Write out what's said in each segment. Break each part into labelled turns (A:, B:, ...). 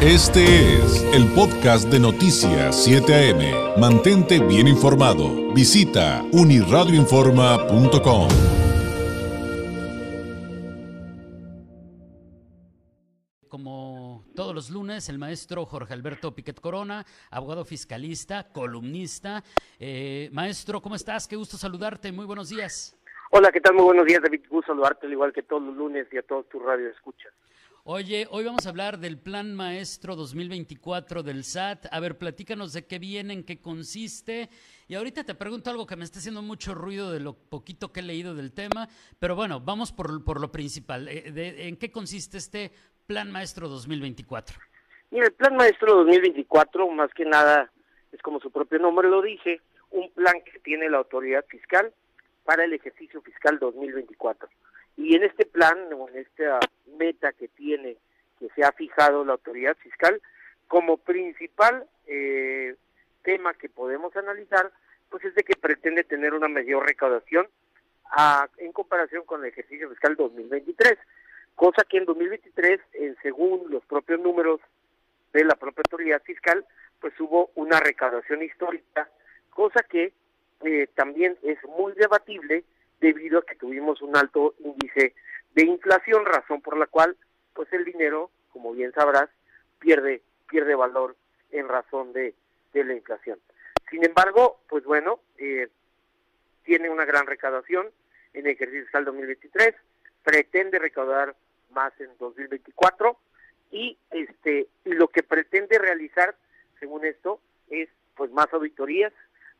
A: Este es el podcast de Noticias 7 AM. Mantente bien informado. Visita uniradioinforma.com.
B: Como todos los lunes, el maestro Jorge Alberto Piquet Corona, abogado fiscalista, columnista. Eh, maestro, ¿cómo estás? Qué gusto saludarte. Muy buenos días.
C: Hola, ¿qué tal? Muy buenos días, David. Gusto saludarte, al igual que todos los lunes y a todos tus radio escuchas.
B: Oye, hoy vamos a hablar del Plan Maestro 2024 del SAT. A ver, platícanos de qué viene, en qué consiste. Y ahorita te pregunto algo que me está haciendo mucho ruido de lo poquito que he leído del tema, pero bueno, vamos por, por lo principal. Eh, ¿En qué consiste este Plan Maestro 2024?
C: Mira, el Plan Maestro 2024, más que nada, es como su propio nombre lo dice, un plan que tiene la autoridad fiscal para el ejercicio fiscal 2024. Y en este plan, o en esta meta que tiene, que se ha fijado la autoridad fiscal, como principal eh, tema que podemos analizar, pues es de que pretende tener una mayor recaudación en comparación con el ejercicio fiscal 2023, cosa que en 2023, en, según los propios números de la propia autoridad fiscal, pues hubo una recaudación histórica, cosa que eh, también es muy debatible debido a que tuvimos un alto índice de inflación, razón por la cual pues el dinero, como bien sabrás, pierde pierde valor en razón de, de la inflación. Sin embargo, pues bueno, eh, tiene una gran recaudación en el ejercicio fiscal 2023, pretende recaudar más en 2024 y este y lo que pretende realizar, según esto, es pues más auditorías,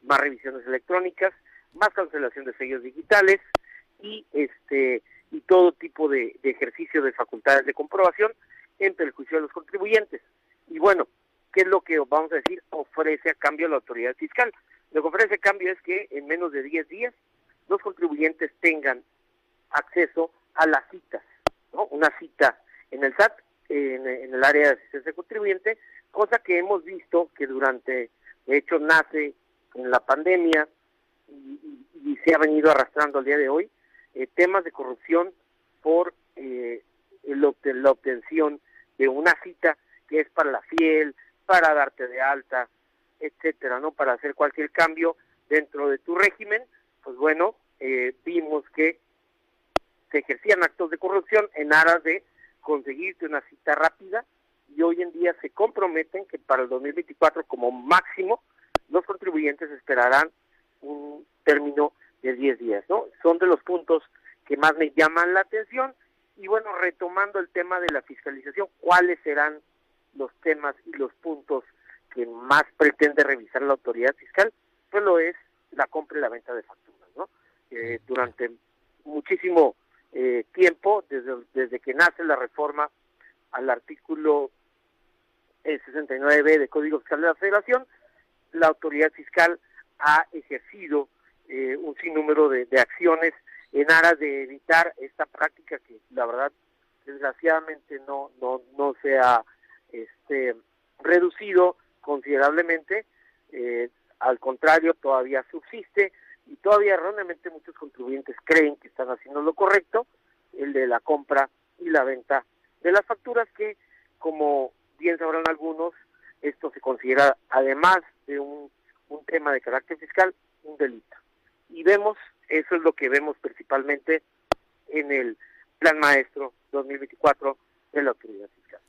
C: más revisiones electrónicas, más cancelación de sellos digitales y este y todo tipo de, ejercicio de facultades de comprobación en perjuicio de los contribuyentes. Y bueno, ¿qué es lo que vamos a decir ofrece a cambio la autoridad fiscal? Lo que ofrece a cambio es que en menos de 10 días los contribuyentes tengan acceso a las citas, ¿no? Una cita en el SAT, en, en el área de asistencia contribuyente, cosa que hemos visto que durante, de hecho, nace en la pandemia, y, se ha venido arrastrando al día de hoy, eh, temas de corrupción por eh, la obtención de una cita que es para la fiel, para darte de alta, etcétera, ¿no? Para hacer cualquier cambio dentro de tu régimen, pues bueno, eh, vimos que se ejercían actos de corrupción en aras de conseguirte una cita rápida y hoy en día se comprometen que para el 2024 como máximo los contribuyentes esperarán un término de 10 días, ¿no? Son de los puntos que más me llaman la atención y bueno, retomando el tema de la fiscalización, ¿cuáles serán los temas y los puntos que más pretende revisar la autoridad fiscal? Pues lo es la compra y la venta de facturas, ¿no? Eh, durante muchísimo eh, tiempo, desde, desde que nace la reforma al artículo 69 eh, de Código Fiscal de la Federación, la autoridad fiscal ha ejercido eh, un sinnúmero de, acciones en aras de evitar esta práctica que la verdad desgraciadamente no no no se ha este reducido considerablemente eh, al contrario todavía subsiste y todavía erróneamente muchos contribuyentes creen que están haciendo lo correcto el de la compra y la venta de las facturas que como bien sabrán algunos esto se considera además de un tema de carácter fiscal, un delito. Y vemos, eso es lo que vemos principalmente en el Plan Maestro 2024 de la Autoridad Fiscal.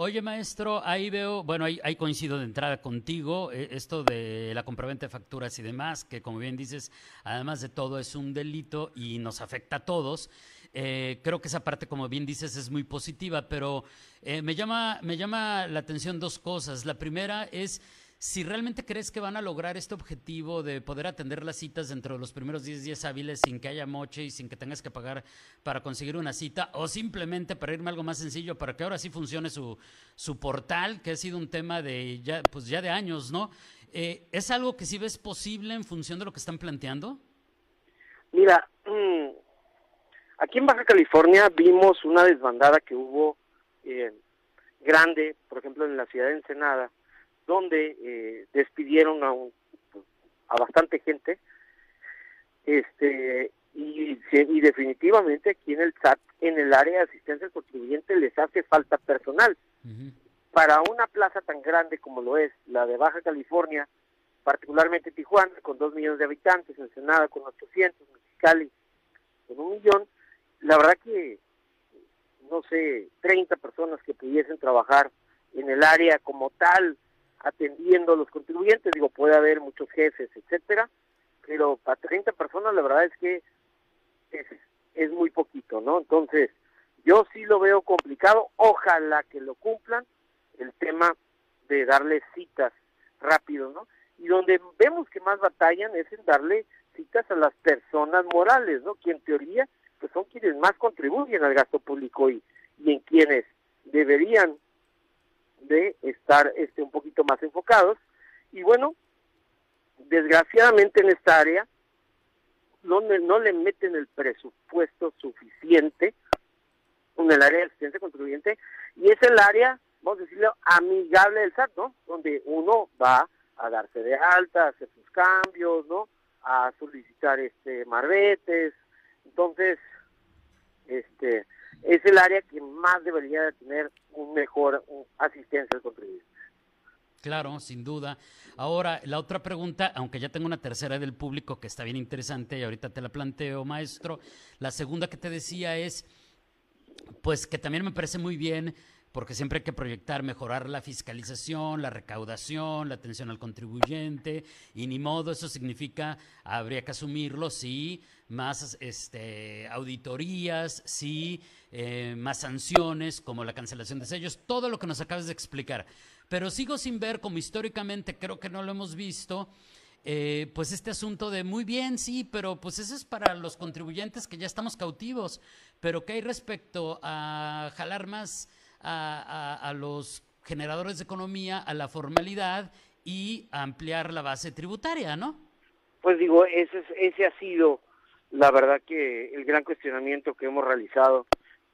B: Oye, maestro, ahí veo, bueno, ahí, coincido de entrada contigo, eh, esto de la compraventa de facturas y demás, que como bien dices, además de todo es un delito y nos afecta a todos. Eh, creo que esa parte, como bien dices, es muy positiva, pero eh, me, llama, me llama la atención dos cosas. La primera es si realmente crees que van a lograr este objetivo de poder atender las citas dentro de los primeros 10 días hábiles sin que haya moche y sin que tengas que pagar para conseguir una cita, o simplemente para irme algo más sencillo, para que ahora sí funcione su, su portal, que ha sido un tema de ya, pues ya de años, ¿no? Eh, ¿Es algo que sí ves posible en función de lo que están planteando?
C: Mira, mm, aquí en Baja California vimos una desbandada que hubo eh, grande, por ejemplo, en la ciudad de Ensenada, donde eh, despidieron a, a bastante gente este y, y definitivamente aquí en el SAT, en el área de asistencia al contribuyente, les hace falta personal. para una plaza tan grande como lo es la de Baja California, particularmente Tijuana, con dos millones de habitantes, Ensenada con 800, Mexicali con un millón, la verdad que, no sé, 30 personas que pudiesen trabajar en el área como tal, atendiendo a los contribuyentes, digo, puede haber muchos jefes, etcétera, pero para 30 personas la verdad es que es, es muy poquito, ¿no? Entonces, yo sí lo veo complicado, ojalá que lo cumplan, el tema de darle citas rápido, ¿no? Y donde vemos que más batallan es en darle citas a las personas morales, ¿no? Que en teoría pues son quienes más contribuyen al gasto público y, y en quienes deberían de estar este un poquito más enfocados. Y bueno, desgraciadamente en esta área no, no le meten el presupuesto suficiente en el área de asistencia contribuyente y es el área, vamos a decirlo, amigable del SAT, ¿no? Donde uno va a darse de alta, a hacer sus cambios, ¿no? A solicitar este marbetes. Entonces, este es el área que más debería de tener un mejor asistencia al contribuyente.
B: Claro, sin duda. Ahora, la otra pregunta, aunque ya tengo una tercera del público que está bien interesante y ahorita te la planteo, maestro. La segunda que te decía es, pues que también me parece muy bien porque siempre hay que proyectar, mejorar la fiscalización, la recaudación, la atención al contribuyente, y ni modo, eso significa, habría que asumirlo, sí, más este, auditorías, sí, eh, más sanciones, como la cancelación de sellos, todo lo que nos acabas de explicar. Pero sigo sin ver, como históricamente creo que no lo hemos visto, eh, pues este asunto de muy bien, sí, pero pues eso es para los contribuyentes que ya estamos cautivos, pero ¿qué hay respecto a jalar más a, los generadores de economía a la formalidad y ampliar la base tributaria, ¿no?
C: Pues digo, ese, ese ha sido la verdad que el gran cuestionamiento que hemos realizado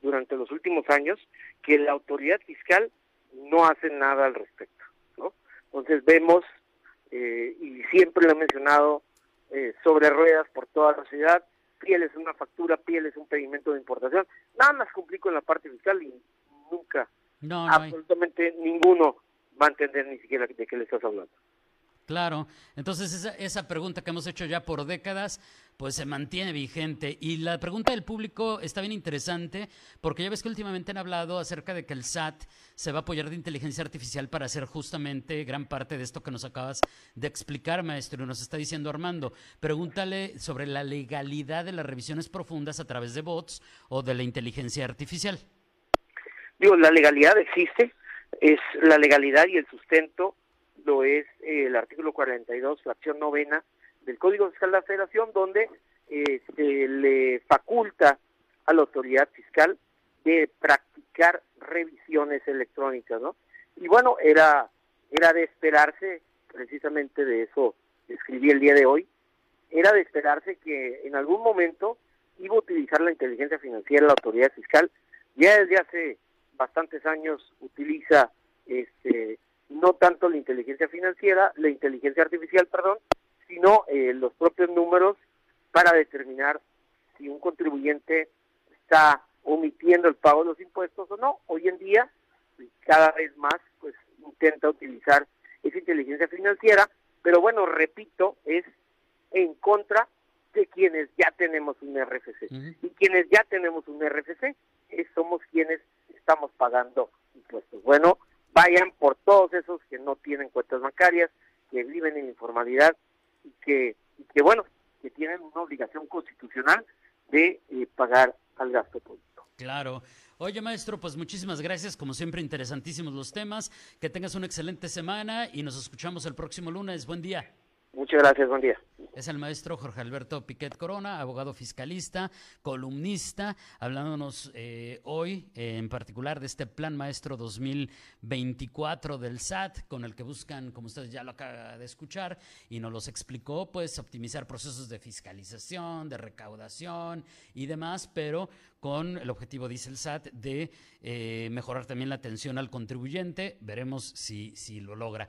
C: durante los últimos años, que la autoridad fiscal no hace nada al respecto, ¿no? Entonces vemos, eh, y siempre lo he mencionado, eh, sobre ruedas por toda la ciudad, piel es una factura, piel es un pedimento de importación, nada más complico en la parte fiscal y nunca, no, absolutamente ninguno va a entender ni siquiera de qué le estás hablando.
B: Claro, entonces esa, esa pregunta que hemos hecho ya por décadas, pues se mantiene vigente. Y la pregunta del público está bien interesante, porque ya ves que últimamente han hablado acerca de que el SAT se va a apoyar de inteligencia artificial para hacer justamente gran parte de esto que nos acabas de explicar, maestro, y nos está diciendo Armando. Pregúntale sobre la legalidad de las revisiones profundas a través de bots o de la inteligencia artificial.
C: Digo, la legalidad existe, es la legalidad y el sustento lo es eh, el artículo 42, fracción novena del Código Fiscal de la Federación, donde eh, se le faculta a la autoridad fiscal de practicar revisiones electrónicas, ¿no? Y bueno, era, era de esperarse, precisamente de eso escribí el día de hoy, era de esperarse que en algún momento iba a utilizar la inteligencia financiera la autoridad fiscal. Ya desde hace bastantes años utiliza este no tanto la inteligencia financiera, la inteligencia artificial, perdón, sino eh, los propios números para determinar si un contribuyente está omitiendo el pago de los impuestos o no. Hoy en día, cada vez más, pues intenta utilizar esa inteligencia financiera, pero bueno, repito, es en contra de quienes ya tenemos un RFC. Y quienes ya tenemos un RFC, somos quienes estamos pagando impuestos. Bueno, vayan por todos esos que no tienen cuentas bancarias, que viven en informalidad y que, que bueno, que tienen una obligación constitucional de eh, pagar al gasto público.
B: Claro. Oye, maestro, pues muchísimas gracias. Como siempre, interesantísimos los temas. Que tengas una excelente semana y nos escuchamos el próximo lunes. Buen día.
C: Muchas gracias, buen día.
B: Es el maestro Jorge Alberto Piquet Corona, abogado fiscalista, columnista, hablándonos eh, hoy eh, en particular de este plan maestro 2024 del SAT, con el que buscan, como ustedes ya lo acaban de escuchar, y nos los explicó, pues optimizar procesos de fiscalización, de recaudación y demás, pero con el objetivo, dice el SAT, de eh, mejorar también la atención al contribuyente. Veremos si, si lo logra.